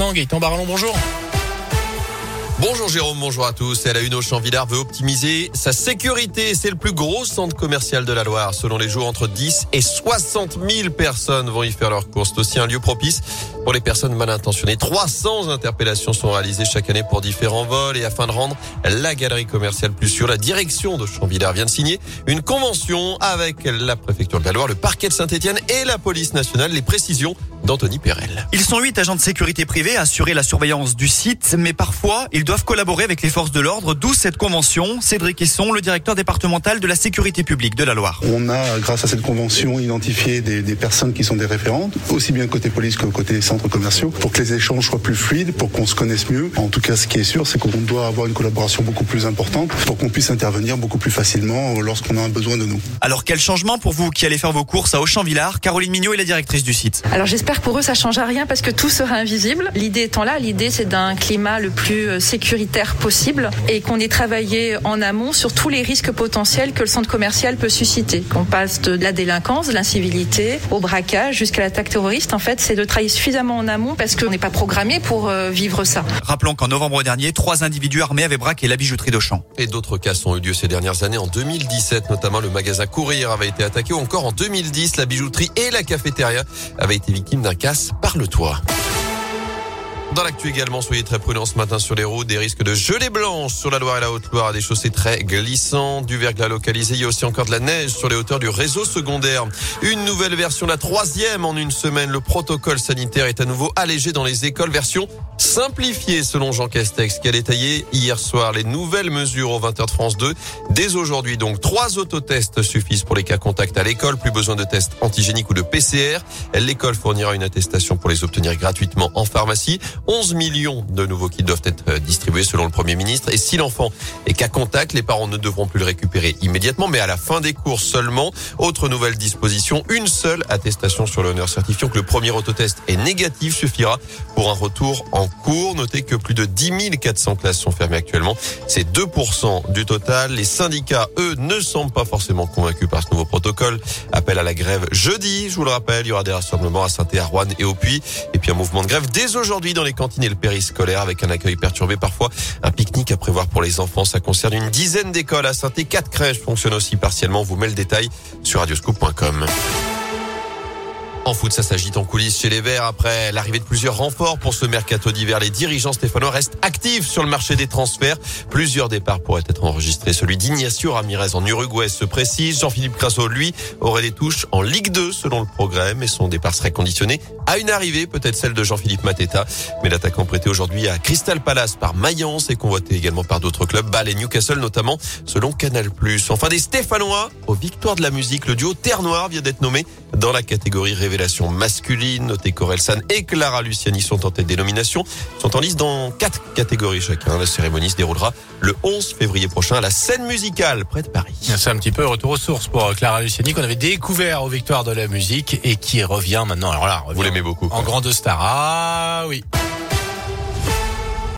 maintenant. Gaëtan Barallon, bonjour. Bonjour Jérôme, bonjour à tous. Elle a une au Champ-Villard veut optimiser sa sécurité. C'est le plus gros centre commercial de la Loire. Selon les jours, entre 10 et 60 000 personnes vont y faire leurs courses. C'est aussi un lieu propice pour les personnes mal intentionnées. 300 interpellations sont réalisées chaque année pour différents vols et afin de rendre la galerie commerciale plus sûre, la direction de Champ-Villard vient de signer une convention avec la préfecture de la Loire, le parquet de Saint-Etienne et la police nationale. Les précisions d'Anthony Perel. Ils sont huit agents de sécurité privée à assurer la surveillance du site, mais parfois, ils doivent collaborer avec les forces de l'ordre, d'où cette convention. Cédric Esson, le directeur départemental de la sécurité publique de la Loire. On a, grâce à cette convention, identifié des, des personnes qui sont des référentes, aussi bien côté police que côté centres commerciaux, pour que les échanges soient plus fluides, pour qu'on se connaisse mieux. En tout cas, ce qui est sûr, c'est qu'on doit avoir une collaboration beaucoup plus importante pour qu'on puisse intervenir beaucoup plus facilement lorsqu'on a un besoin de nous. Alors, quel changement pour vous qui allez faire vos courses à Auchan-Villard Caroline Mignot est la directrice du site. Alors, j'espère que pour eux, ça change à rien parce que tout sera invisible. L'idée étant là, l'idée, c'est d'un climat le plus euh, sécuritaire possible et qu'on ait travaillé en amont sur tous les risques potentiels que le centre commercial peut susciter. Qu'on passe de la délinquance, de l'incivilité, au braquage jusqu'à l'attaque terroriste. En fait, c'est de travailler suffisamment en amont parce qu'on n'est pas programmé pour euh, vivre ça. Rappelons qu'en novembre dernier, trois individus armés avaient braqué la bijouterie d'Auchan. Et d'autres cas sont eu lieu ces dernières années. En 2017, notamment, le magasin Courir avait été attaqué. Ou encore en 2010, la bijouterie et la cafétéria avaient été victimes d'un casse par le toit. Dans l'actu également, soyez très prudents ce matin sur les routes. Des risques de gelée blanche sur la Loire et la Haute-Loire. Des chaussées très glissantes, du verglas localisé. Il y a aussi encore de la neige sur les hauteurs du réseau secondaire. Une nouvelle version, la troisième en une semaine. Le protocole sanitaire est à nouveau allégé dans les écoles. Version simplifiée selon Jean Castex qui a détaillé hier soir les nouvelles mesures au 20h de France 2. Dès aujourd'hui, donc, trois autotests suffisent pour les cas contacts à l'école. Plus besoin de tests antigéniques ou de PCR. L'école fournira une attestation pour les obtenir gratuitement en pharmacie. 11 millions de nouveaux kits doivent être distribués selon le Premier ministre. Et si l'enfant est qu'à contact, les parents ne devront plus le récupérer immédiatement, mais à la fin des cours seulement. Autre nouvelle disposition, une seule attestation sur l'honneur certifiant que le premier autotest est négatif suffira pour un retour en cours. Notez que plus de 10 400 classes sont fermées actuellement. C'est 2% du total. Les syndicats, eux, ne semblent pas forcément convaincus par ce nouveau protocole. Appel à la grève jeudi, je vous le rappelle. Il y aura des rassemblements à saint Rouen et au Puy. Et puis un mouvement de grève dès aujourd'hui dans les cantine et le périscolaire avec un accueil perturbé parfois. Un pique-nique à prévoir pour les enfants. Ça concerne une dizaine d'écoles à saint Quatre crèches fonctionnent aussi partiellement. On vous met le détail sur radioscoop.com. En foot, ça s'agite en coulisses chez les Verts. Après l'arrivée de plusieurs renforts pour ce mercato d'hiver, les dirigeants stéphanois restent actifs sur le marché des transferts. Plusieurs départs pourraient être enregistrés. Celui d'Ignacio Ramirez en Uruguay se précise. Jean-Philippe Crasso, lui, aurait des touches en Ligue 2 selon le progrès, mais son départ serait conditionné à une arrivée, peut-être celle de Jean-Philippe Mateta. Mais l'attaquant prêté aujourd'hui à Crystal Palace par Mayence et convoité également par d'autres clubs, Bâle et Newcastle notamment, selon Canal+. Enfin des Stéphanois aux victoires de la musique. Le duo Terre Noire vient d'être nommé dans la catégorie révélation masculine. Notez San et Clara Luciani sont en tête des nominations. sont en liste dans quatre catégories chacun. La cérémonie se déroulera le 11 février prochain à la scène musicale près de Paris. C'est un petit peu retour aux sources pour Clara Luciani qu'on avait découvert aux victoires de la musique et qui revient maintenant. Alors là, vous l'aimez beaucoup. En grande star. Ah oui.